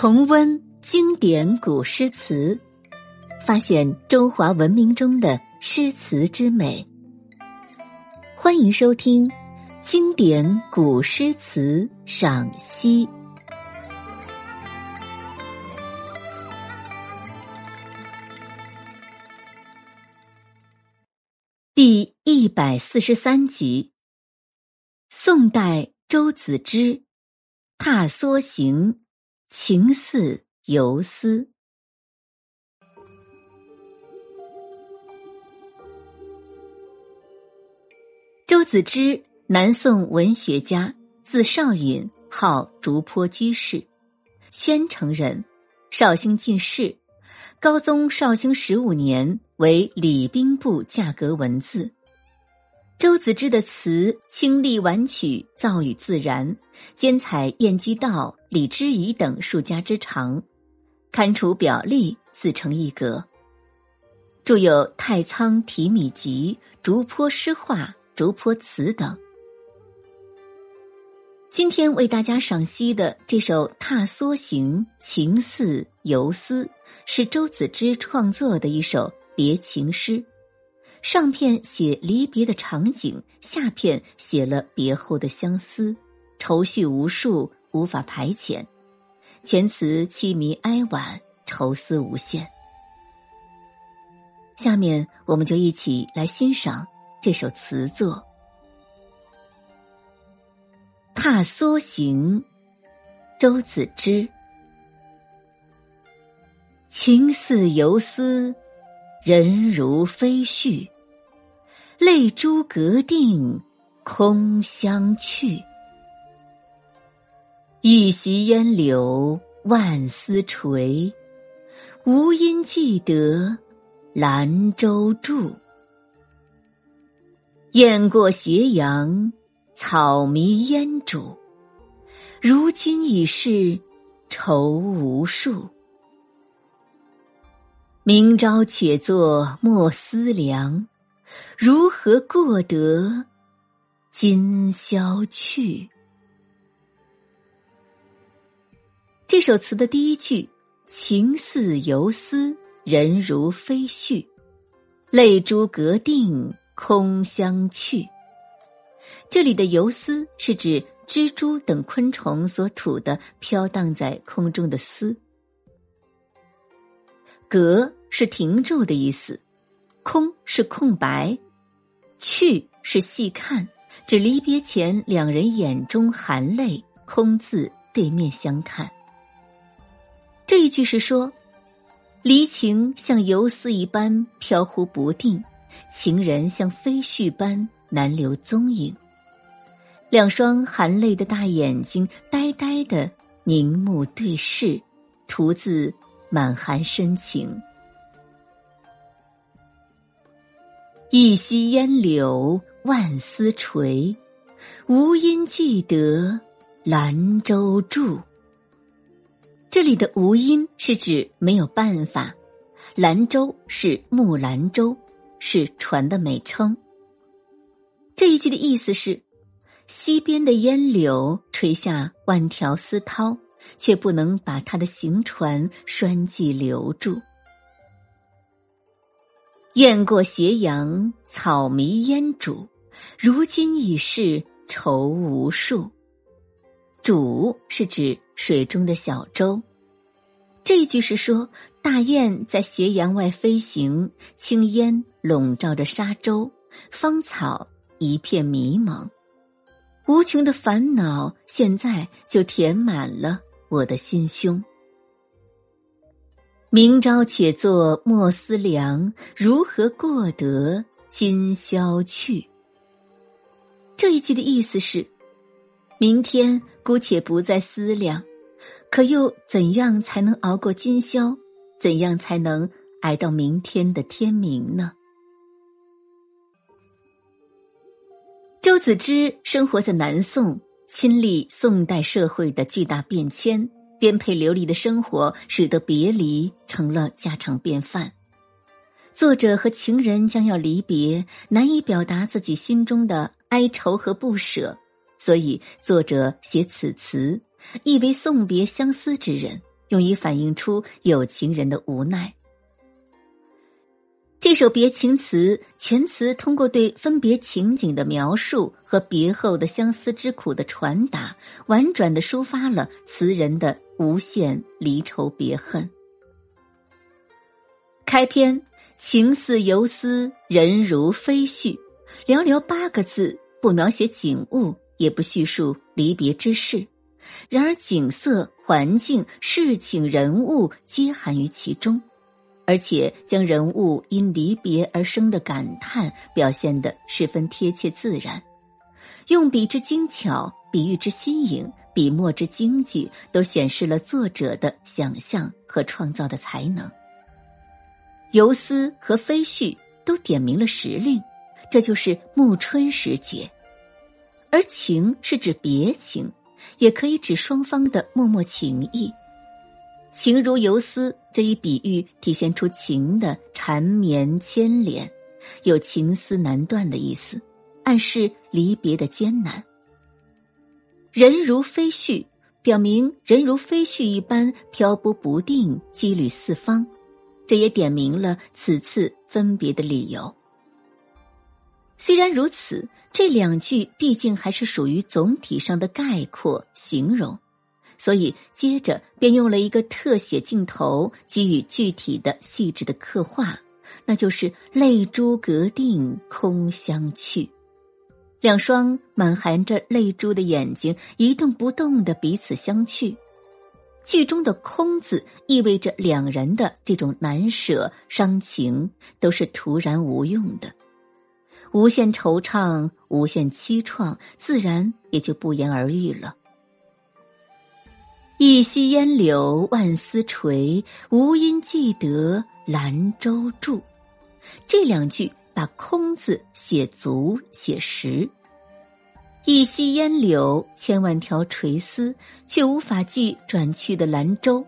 重温经典古诗词，发现中华文明中的诗词之美。欢迎收听《经典古诗词赏析》第一百四十三集。宋代周子之《踏梭行》。情似游丝。周子之，南宋文学家，字少隐，号竹坡居士，宣城人，绍兴进士。高宗绍兴十五年，为礼兵部驾阁文字。周子之的词清丽婉曲，造语自然，兼采晏几道、李之仪等数家之长，堪除表例，自成一格。著有《太仓题米集》《竹坡诗话》《竹坡词》等。今天为大家赏析的这首《踏梭行》，情似游丝，是周子之创作的一首别情诗。上片写离别的场景，下片写了别后的相思，愁绪无数，无法排遣。全词凄迷哀婉，愁思无限。下面我们就一起来欣赏这首词作《踏梭行》，周子之。情似游丝。人如飞絮，泪珠隔定空相去。一袭烟柳万丝垂，无因寄得兰舟住。雁过斜阳，草迷烟渚。如今已是愁无数。明朝且作莫思量，如何过得今宵去？这首词的第一句“情似游丝，人如飞絮，泪珠隔定空相去”，这里的游丝是指蜘蛛等昆虫所吐的飘荡在空中的丝。隔是停住的意思，空是空白，去是细看，指离别前两人眼中含泪，空自对面相看。这一句是说，离情像游丝一般飘忽不定，情人像飞絮般难留踪影，两双含泪的大眼睛呆呆的凝目对视，徒自。满含深情，一溪烟柳万丝垂，无因寄得兰舟住。这里的“无因”是指没有办法，兰舟是木兰舟，是船的美称。这一句的意思是：溪边的烟柳垂下万条丝绦。却不能把他的行船拴系留住。雁过斜阳，草迷烟渚，如今已是愁无数。渚是指水中的小舟。这一句是说，大雁在斜阳外飞行，青烟笼罩着沙洲，芳草一片迷茫，无穷的烦恼现在就填满了。我的心胸。明朝且作莫思量，如何过得今宵去？这一句的意思是：明天姑且不再思量，可又怎样才能熬过今宵？怎样才能挨到明天的天明呢？周子之生活在南宋。亲历宋代社会的巨大变迁，颠沛流离的生活使得别离成了家常便饭。作者和情人将要离别，难以表达自己心中的哀愁和不舍，所以作者写此词，意为送别相思之人，用以反映出有情人的无奈。这首别情词全词通过对分别情景的描述和别后的相思之苦的传达，婉转的抒发了词人的无限离愁别恨。开篇情似游丝，人如飞絮，寥寥八个字，不描写景物，也不叙述离别之事，然而景色、环境、事情、人物皆含于其中。而且将人物因离别而生的感叹表现得十分贴切自然，用笔之精巧，比喻之新颖，笔墨之精济，都显示了作者的想象和创造的才能。游丝和飞絮都点明了时令，这就是暮春时节。而情是指别情，也可以指双方的默默情谊。情如游丝这一比喻，体现出情的缠绵牵连，有情丝难断的意思，暗示离别的艰难。人如飞絮，表明人如飞絮一般漂泊不定，羁旅四方，这也点明了此次分别的理由。虽然如此，这两句毕竟还是属于总体上的概括形容。所以，接着便用了一个特写镜头，给予具体的、细致的刻画，那就是泪珠隔定，空相去。两双满含着泪珠的眼睛一动不动的彼此相觑。剧中的“空”字意味着两人的这种难舍、伤情都是徒然无用的，无限惆怅、无限凄怆，自然也就不言而喻了。一溪烟柳万丝垂，无因寄得兰舟住。这两句把“空”字写足写实。一溪烟柳，千万条垂丝，却无法寄转去的兰舟，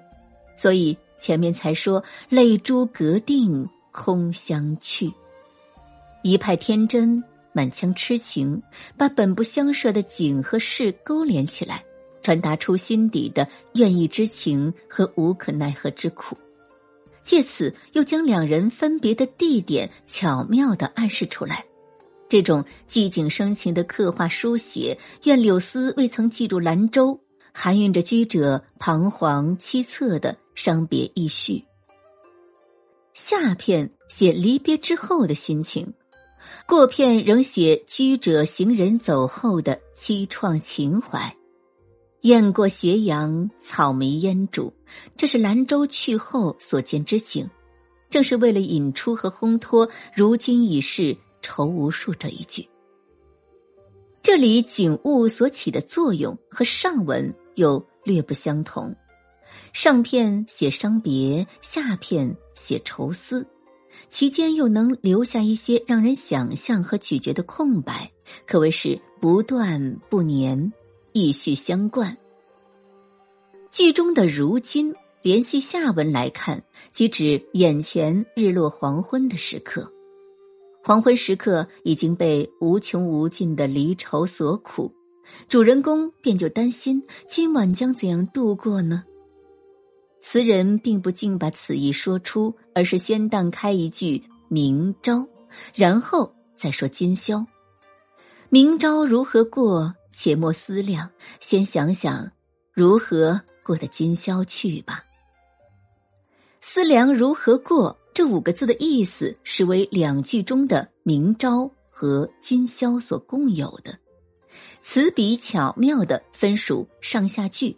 所以前面才说泪珠隔定，空相去。一派天真，满腔痴情，把本不相涉的景和事勾连起来。传达出心底的愿意之情和无可奈何之苦，借此又将两人分别的地点巧妙的暗示出来。这种寂静生情的刻画书写，愿柳丝未曾记住兰州，含蕴着居者彷徨凄恻的伤别意绪。下片写离别之后的心情，过片仍写居者行人走后的凄怆情怀。雁过斜阳，草莓烟渚，这是兰州去后所见之景，正是为了引出和烘托“如今已是愁无数”这一句。这里景物所起的作用和上文又略不相同，上片写伤别，下片写愁思，其间又能留下一些让人想象和咀嚼的空白，可谓是不断不粘。意绪相贯。剧中的“如今”联系下文来看，即指眼前日落黄昏的时刻。黄昏时刻已经被无穷无尽的离愁所苦，主人公便就担心今晚将怎样度过呢？词人并不尽把此意说出，而是先荡开一句“明朝”，然后再说今宵。明朝如何过？且莫思量，先想想如何过得今宵去吧。思量如何过这五个字的意思，是为两句中的明朝和今宵所共有的。词笔巧妙的分属上下句，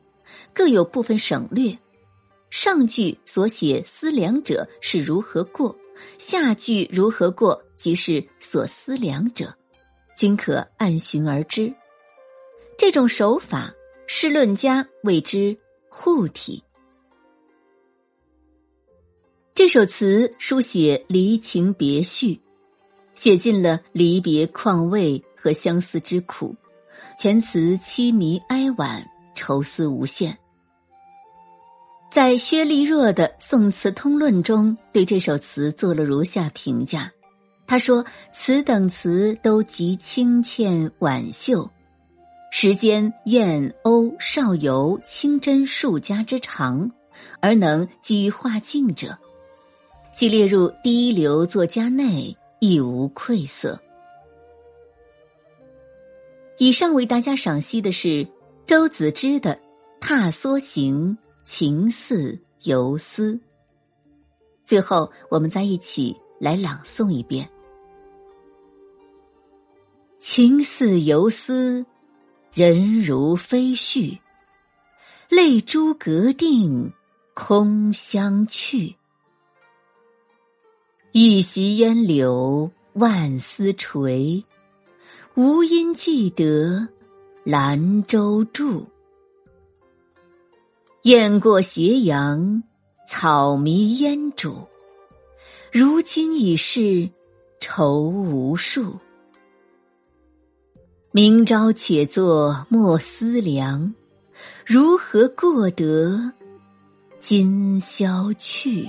各有部分省略。上句所写思量者是如何过，下句如何过即是所思量者，均可按循而知。这种手法，诗论家谓之护体。这首词书写离情别绪，写尽了离别况味和相思之苦，全词凄迷哀婉，愁思无限。在薛立若的《宋词通论》中，对这首词做了如下评价：他说，此等词都极清欠婉秀。时间燕欧少游清真数家之长，而能居于画境者，即列入第一流作家内亦无愧色。以上为大家赏析的是周子之的《踏梭行·情似游丝》。最后，我们再一起来朗诵一遍：“情似游丝，人如飞絮，泪珠隔定，空相去。一袭烟柳，万丝垂。”无因记得兰州住，雁过斜阳，草迷烟渚。如今已是愁无数。明朝且作莫思量，如何过得今宵去？